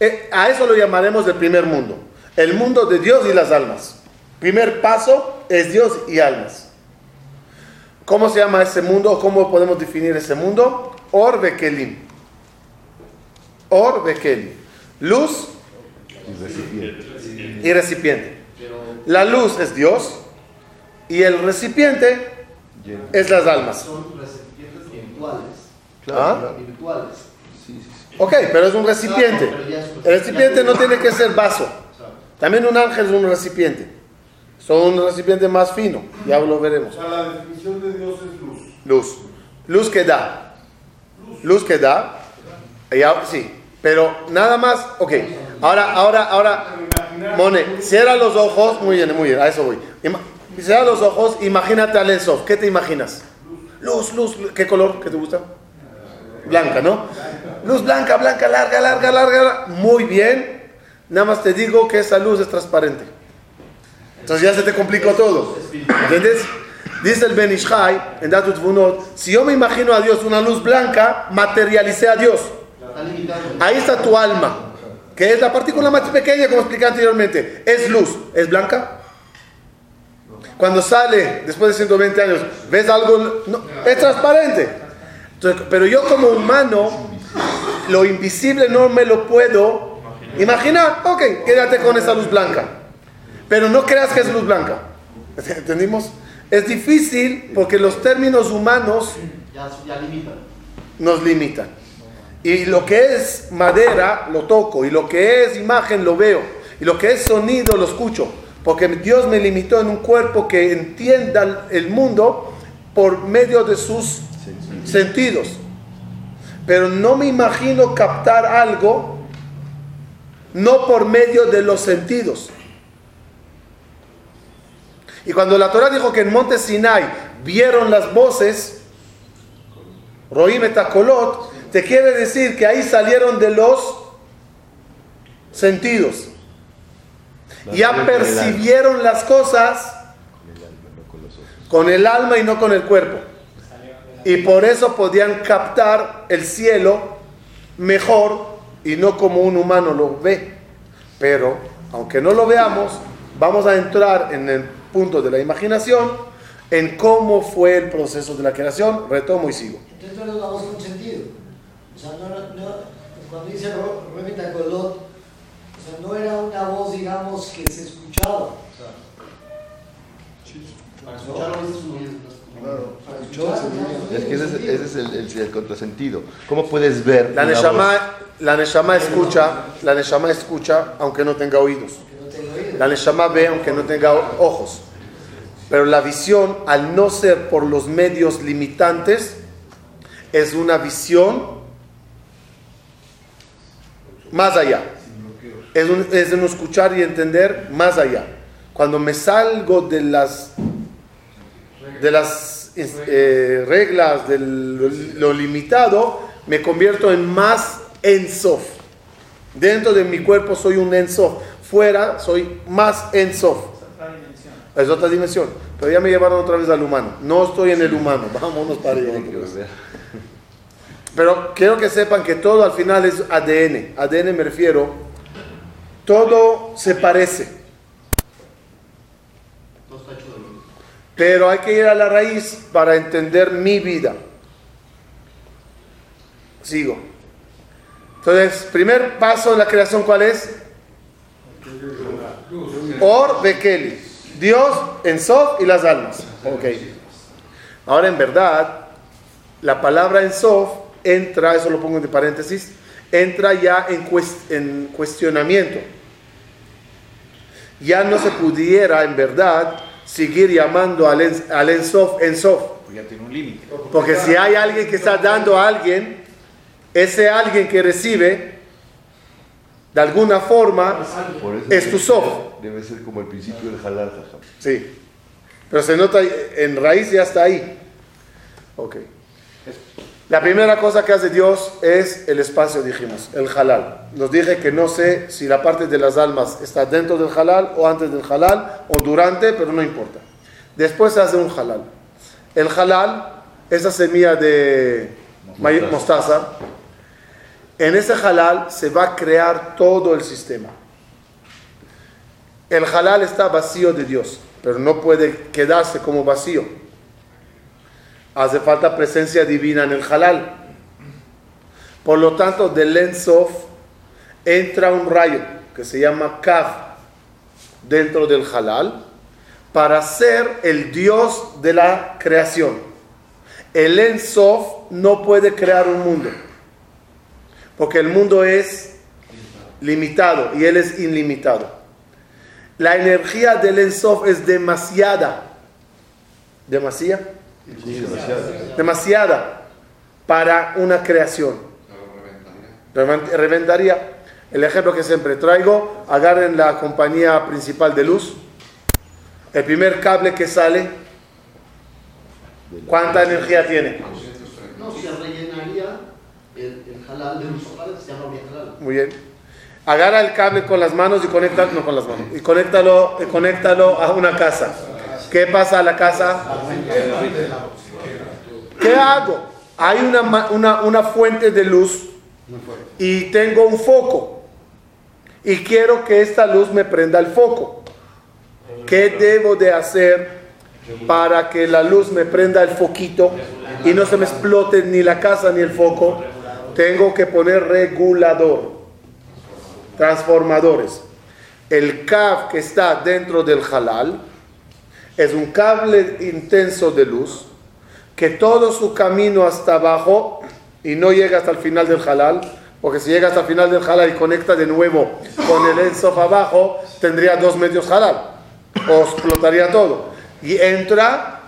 eh, a eso lo llamaremos el primer mundo. El mundo de Dios y las almas. Primer paso es Dios y almas. ¿Cómo se llama ese mundo? ¿Cómo podemos definir ese mundo? Or Bekelim. Or Bekelim. Luz Y recipiente. y recipiente. La luz es Dios y el recipiente es las almas. Son recipientes virtuales. Claro, ¿Ah? Virtuales. Ok, pero es un recipiente. El recipiente no tiene que ser vaso. También un ángel es un recipiente. Son un recipiente más fino. Ya lo O veremos. sea, la definición de Dios es luz. Luz. Luz que da. Luz que da. Ya, sí. Pero nada más. Ok. Ahora, ahora, ahora. Mone, cierra los ojos. Muy bien, muy bien. A eso voy. Ima- Cierra los ojos. Imagínate al Ensof. ¿Qué te imaginas? Luz, luz. luz. ¿Qué color? ¿Qué te gusta? Blanca, ¿no? Luz blanca, blanca, larga, larga, larga. Muy bien. Nada más te digo que esa luz es transparente. Entonces ya se te complicó todo. ¿Entiendes? Dice el Ben Ishai en Datut Vunot, si yo me imagino a Dios una luz blanca, materialicé a Dios. Ahí está tu alma, que es la partícula más pequeña, como expliqué anteriormente. Es luz. ¿Es blanca? Cuando sale, después de 120 años, ¿ves algo? No, es transparente. Pero yo como humano, lo invisible no me lo puedo imaginar. Ok, quédate con esa luz blanca. Pero no creas que es luz blanca. ¿Entendimos? Es difícil porque los términos humanos nos limitan. Y lo que es madera lo toco, y lo que es imagen lo veo, y lo que es sonido lo escucho, porque Dios me limitó en un cuerpo que entienda el mundo por medio de sus sentidos. Pero no me imagino captar algo no por medio de los sentidos. Y cuando la Torah dijo que en Monte Sinai vieron las voces, Roim Etakolot, te quiere decir que ahí salieron de los sentidos. Ya percibieron las cosas con el alma y no con el cuerpo. Y por eso podían captar el cielo mejor y no como un humano lo ve. Pero, aunque no lo veamos, vamos a entrar en el punto de la imaginación, en cómo fue el proceso de la creación. Retomo y sigo. Entonces no era una voz con sentido. O sea, no, era- no- cuando dice Remita Colot, o sea, no era una voz, digamos, que se escuchaba. O sea, Para escucharlo es que ese es, sentido. ese es el, el- el contrasentido. ¿Cómo puedes ver? La Neshama, la Neshama escucha, la Neshama escucha aunque no tenga oídos. La Neshama ve aunque no tenga ojos. Pero la visión, al no ser por los medios limitantes, es una visión más allá. Es un, es un escuchar y entender más allá. Cuando me salgo de las, de las eh, reglas, de lo, lo limitado, me convierto en más ensof. Dentro de mi cuerpo soy un ensof. Fuera soy más ensof. Es otra dimensión. Pero ya me llevaron otra vez al humano. No estoy en el humano. Vámonos para allá. Pero quiero que sepan que todo al final es ADN. ADN me refiero, todo se parece. No está hecho de lo mismo. Pero hay que ir a la raíz para entender mi vida. Sigo. Entonces, primer paso en la creación, ¿cuál es? Or Bekeli. Dios en Sof y las almas. Ok. Ahora, en verdad, la palabra en Sof entra, eso lo pongo entre paréntesis, entra ya en cuestionamiento. Ya no se pudiera, en verdad, seguir llamando al, en, al en Sof en Sof. Porque ya tiene un límite. Porque si hay alguien que está dando a alguien, ese alguien que recibe, de alguna forma, Por eso es tu sof. Debe ser como el principio del halal, jajam. Sí. Pero se nota, en raíz ya está ahí. Ok. La primera cosa que hace Dios es el espacio, dijimos, el halal. Nos dije que no sé si la parte de las almas está dentro del halal o antes del halal o durante, pero no importa. Después se hace un halal. El halal, esa semilla de may- mostaza, en ese halal se va a crear todo el sistema. El halal está vacío de Dios, pero no puede quedarse como vacío. Hace falta presencia divina en el halal. Por lo tanto, del Ensof entra un rayo que se llama Kav dentro del halal para ser el Dios de la creación. El Ensof no puede crear un mundo, porque el mundo es limitado y él es ilimitado. La energía del Ensof es demasiada. ¿Demasiada? Demasiada para una creación. Reven- Reventaría. El ejemplo que siempre traigo, agarren la compañía principal de luz, el primer cable que sale, ¿cuánta energía tiene? No, se rellenaría el, el de solares, se halal. Muy bien. Agarra el cable con las manos y conecta, no con las manos, y conéctalo, y conéctalo a una casa. ¿Qué pasa a la casa? ¿Qué hago? Hay una, una, una fuente de luz y tengo un foco y quiero que esta luz me prenda el foco. ¿Qué debo de hacer para que la luz me prenda el foquito y no se me explote ni la casa ni el foco? tengo que poner regulador, transformadores. El cab que está dentro del halal es un cable intenso de luz que todo su camino hasta abajo y no llega hasta el final del halal, porque si llega hasta el final del halal y conecta de nuevo con el ensof abajo, tendría dos medios halal, o explotaría todo. Y entra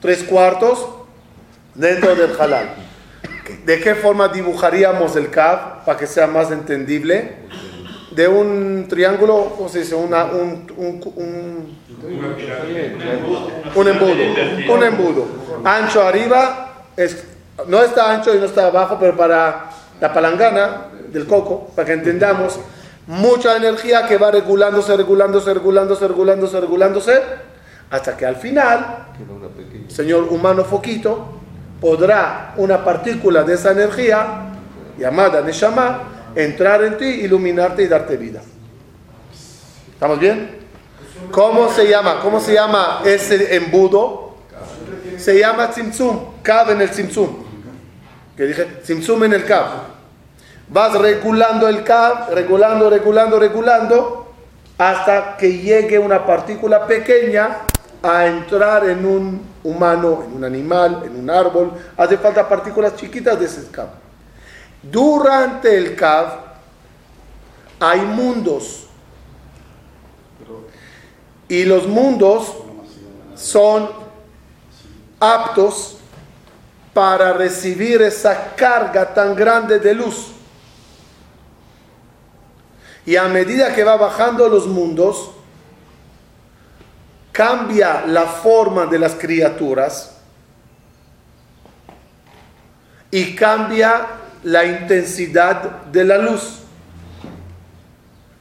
tres cuartos dentro del halal. ¿De qué forma dibujaríamos el cab para que sea más entendible? De un triángulo, ¿cómo se un, un- un- un embudo, un embudo. Ancho arriba, es, no está ancho y no está abajo, pero para la palangana del coco, para que entendamos, mucha energía que va regulándose, regulándose, regulándose, regulándose, regulándose, hasta que al final, señor humano foquito, podrá una partícula de esa energía, llamada Neshama, entrar en ti, iluminarte y darte vida. ¿Estamos bien? ¿Cómo se llama? ¿Cómo se llama ese embudo? Se llama Tzimtzum, Kab en el Tzimtzum. Que dije, Tzimtzum en el Kab. Vas regulando el Kab, regulando, regulando, regulando, hasta que llegue una partícula pequeña a entrar en un humano, en un animal, en un árbol. Hace falta partículas chiquitas de ese Kab. Durante el Kab hay mundos. Y los mundos son aptos para recibir esa carga tan grande de luz. Y a medida que va bajando los mundos, cambia la forma de las criaturas y cambia la intensidad de la luz.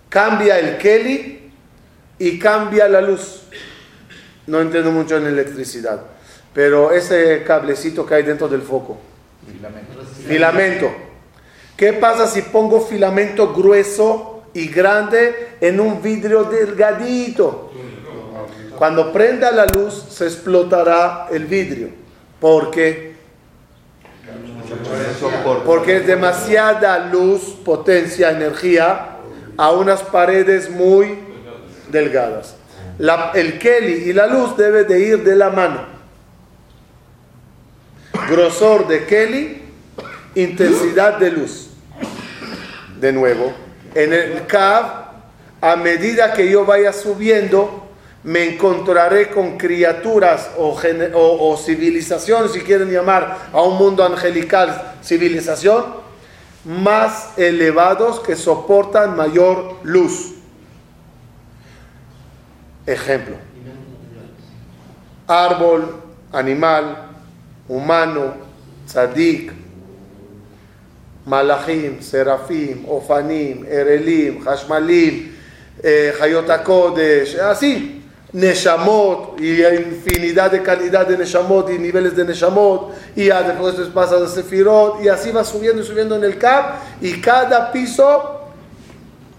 Cambia el Kelly y cambia la luz. No entiendo mucho en electricidad, pero ese cablecito que hay dentro del foco. Filamento. ¿Qué pasa si pongo filamento grueso y grande en un vidrio delgadito? Cuando prenda la luz se explotará el vidrio. ¿Por qué? Porque es demasiada luz, potencia, energía a unas paredes muy delgadas. El Kelly y la luz debe de ir de la mano. Grosor de Kelly, intensidad de luz. De nuevo, en el Cab, a medida que yo vaya subiendo, me encontraré con criaturas o, o, civilización, si quieren llamar a un mundo angelical civilización, más elevados que soportan mayor luz. Ejemplo, árbol, animal, humano, tzadik, malachim, serafim, ofanim, erelim, hashmalim, eh, así, neshamot, y infinidad de calidad de neshamot y niveles de neshamot, y ya después pasa de sefirot, y así va subiendo y subiendo en el cap, y cada piso,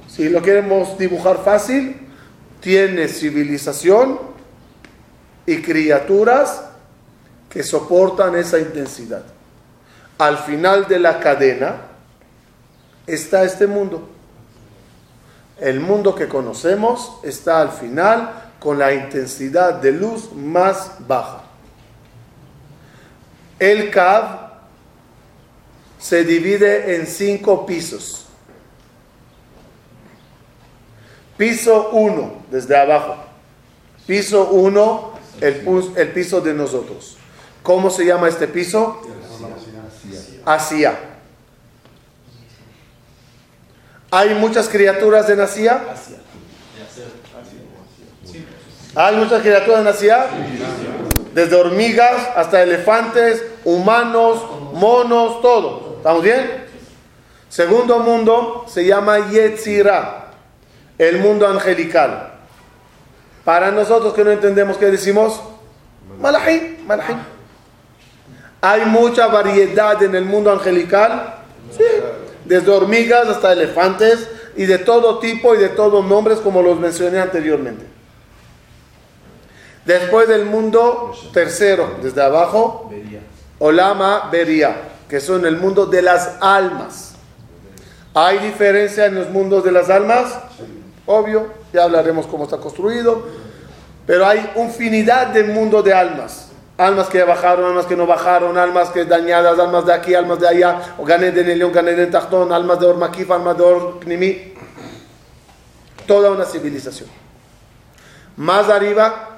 si lo queremos dibujar fácil, tiene civilización y criaturas que soportan esa intensidad. Al final de la cadena está este mundo. El mundo que conocemos está al final con la intensidad de luz más baja. El Cab se divide en cinco pisos. Piso 1, desde abajo. Piso 1, el, el piso de nosotros. ¿Cómo se llama este piso? Asia. ¿Hay muchas criaturas en Asia? ¿Hay muchas criaturas en Asia? Desde hormigas hasta elefantes, humanos, monos, todo. ¿Estamos bien? Segundo mundo se llama Yetzirah, el mundo angelical. Para nosotros que no entendemos qué decimos, Malahim, Malahim. Hay mucha variedad en el mundo angelical, desde hormigas hasta elefantes y de todo tipo y de todos nombres como los mencioné anteriormente. Después del mundo tercero, desde abajo, Olama Beria, que son el mundo de las almas. ¿Hay diferencia en los mundos de las almas? Obvio, ya hablaremos cómo está construido, pero hay infinidad de mundos de almas. Almas que bajaron, almas que no bajaron, almas que dañadas, almas de aquí, almas de allá, o gané de Nelión, gané de Tachtón, almas de Ormakif, almas de Orknimi. Toda una civilización. Más arriba,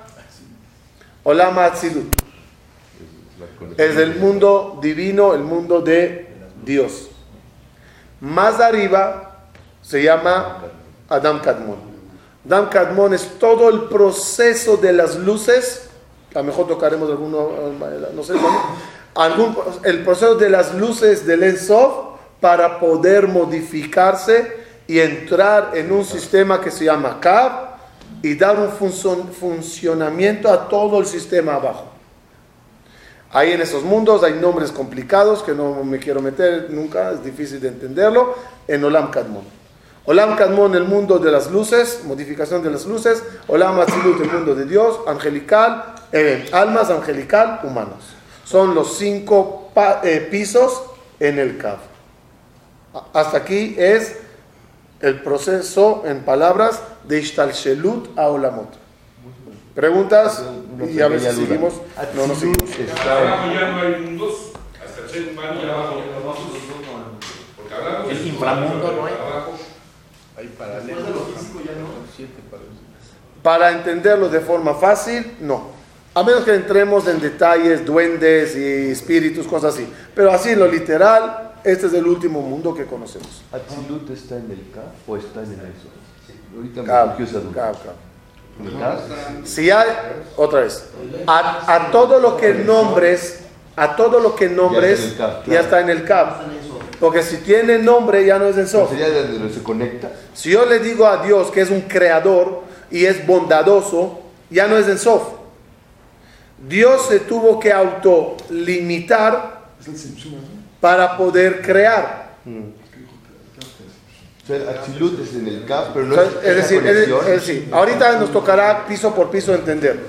Olama Atzilut. Es el mundo divino, el mundo de Dios. Más arriba se llama Adam Kadmon. Adam Kadmon es todo el proceso de las luces. A lo mejor tocaremos alguno, no sé, el proceso de las luces del Ensof para poder modificarse y entrar en un sistema que se llama Kab y dar un funcion- funcionamiento a todo el sistema abajo. Ahí en esos mundos hay nombres complicados que no me quiero meter nunca, es difícil de entenderlo, en Olam Kadmon. Olam Kadmon, el mundo de las luces, modificación de las luces. Olam Atzilut, el mundo de Dios, angelical, eh, almas angelical, humanos. Son los cinco eh, pisos en el Kav. Hasta aquí es el proceso en palabras de Ishtalshelut a Olamot. ¿Preguntas? Y a ver si seguimos. No, no seguimos. Hasta abajo ya no hay mundos, hasta el no hay inframundo no hay. Para entenderlo de forma fácil, no. A menos que entremos en detalles, duendes y espíritus, cosas así. Pero así, en lo literal, este es el último mundo que conocemos. ¿Atzilut está en el K o está en el Eso? Ahorita me Cab, surgió esa duda. cab, cab. ¿En el K? Si hay, otra vez, a, a todo lo que nombres, a todo lo que nombres, Ya está en el el eso. Porque si tiene nombre, ya no es en Sof. ¿Sería desde donde se conecta? Si yo le digo a Dios que es un creador y es bondadoso, ya no es en Sof. Dios se tuvo que autolimitar para poder crear. O sea, el Atzilut es en el K, pero no O sea, es, es decir, esa es, conexión. es decir, ahorita nos tocará piso por piso entender,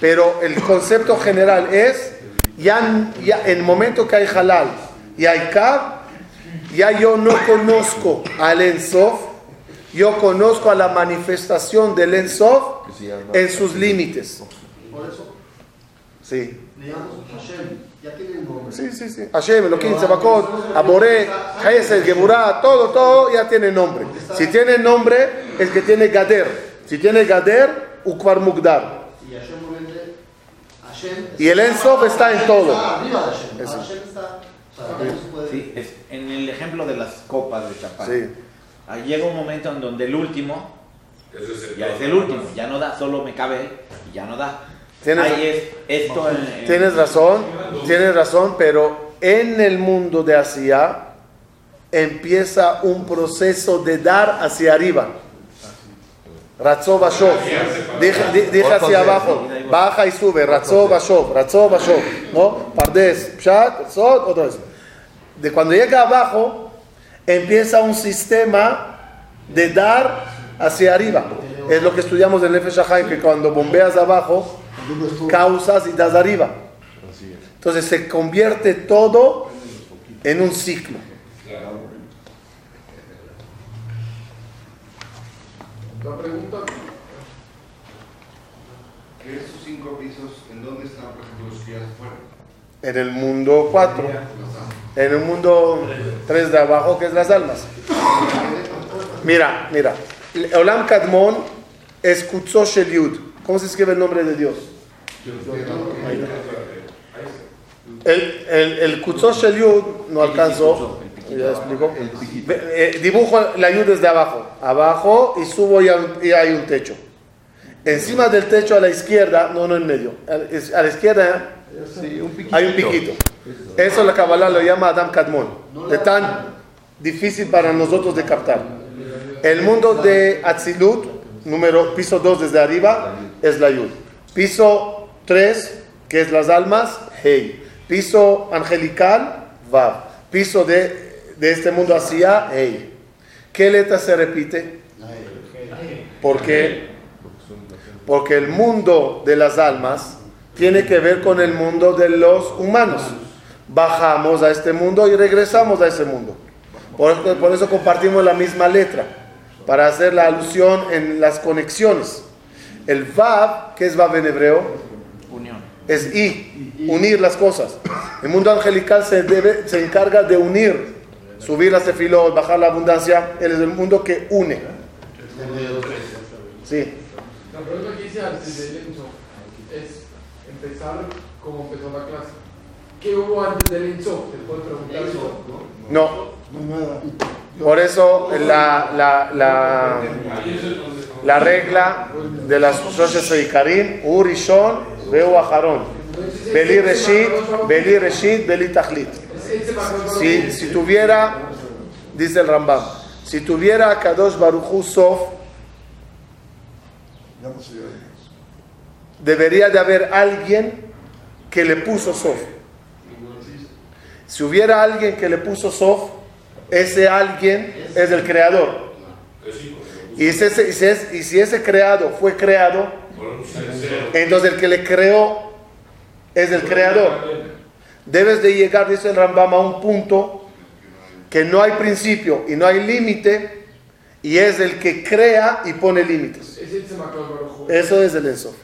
pero el concepto general es, ya, ya en el momento que hay halal y hay kab, ya yo no conozco al Ensof, yo conozco a la manifestación del Ensof en sus límites. Por eso Sí, le llamamos Hashem. Ya tiene el nombre. sí, sí, sí. Hashem, Elohim, Sebakot, Aboré, Hesed, Geburah, todo, todo ya tiene nombre. Si tiene nombre, es que tiene Gader. Si tiene Gader, Ukvar Mugdar. Y el Ensof está en todo. Sí, es- en el ejemplo de las copas de champán. Sí. Ahí llega un momento en donde el último Eso es el ya es el último, ya no da, solo me cabe y ya no da. Tienes- Ahí es esto en, en- Tienes razón, tienes razón, pero en el mundo de Asia empieza un proceso de dar hacia arriba. Ratzó Bashov. Dije, di- dije hacia abajo. Baja y sube. Ratzó Bashov. Ratzó Bashov. ¿No? Pardes. Pshat. Sod. Otra vez. De cuando llega abajo, empieza un sistema de dar hacia arriba. Es lo que estudiamos en el HaChaim, que cuando bombeas abajo, causas y das arriba. Entonces se convierte todo en un ciclo. La pregunta, Que esos cinco pisos, ¿en dónde están, por ejemplo, los que ya fueron? En el mundo 4. En el mundo 3 de abajo, que es las almas. Mira, mira. Olam Kadmon es Kutzo Shel Yud. ¿Cómo se escribe el nombre de Dios? El, el, el Shel Yud no alcanzó. Ya. Ve- eh, dibujo la Yud desde abajo. Abajo y subo y hay, un- techo. Encima del techo a la izquierda, no, no en medio. A la- izquierda Sí, un piquito. hay un piquito. Eso la Kabbalah lo llama Adam Kadmon. De tan difícil para nosotros de captar. El mundo de Atzilut, número piso 2 desde arriba, es la Yud. Piso 3, que es las almas, Hey. Piso angelical, Vav. Piso de, de este mundo hacia Hey. ¿Qué letra se repite? ¿Por qué? Porque el mundo de las almas tiene que ver con el mundo de los humanos. bajamos a este mundo y regresamos a ese mundo. Por, por eso compartimos la misma letra, para hacer la alusión en las conexiones. El Vav, que es Vav en hebreo, Unión. es I, unir las cosas. El mundo angelical se, debe, se encarga de unir, subir las tefilot, bajar la abundancia. Él es el mundo que une. Sí. La pregunta que hice antes de Lenzo es empezar como empezó la clase. ¿Qué hubo antes del Lenzo? ¿Te puedes preguntar eso? No. Por eso la, la, la, la regla de las Shoshes Seikarim, Urishon, Veu Aharon. Beli Reshit, Beli Reshit, Beli macro- Si, si tuviera, dice el Rambam, si tuviera Kadosh Baruchu Sof, debería de haber alguien que le puso Sof. Si hubiera alguien que le puso Sof, ese alguien es el creador. Y si ese, y si es- y si ese creado fue creado, entonces el que le creó es el creador. Debes de llegar, dice el Rambam, a un punto que no hay principio y no hay límite, y es el que crea y pone límites. Eso es el Ensof.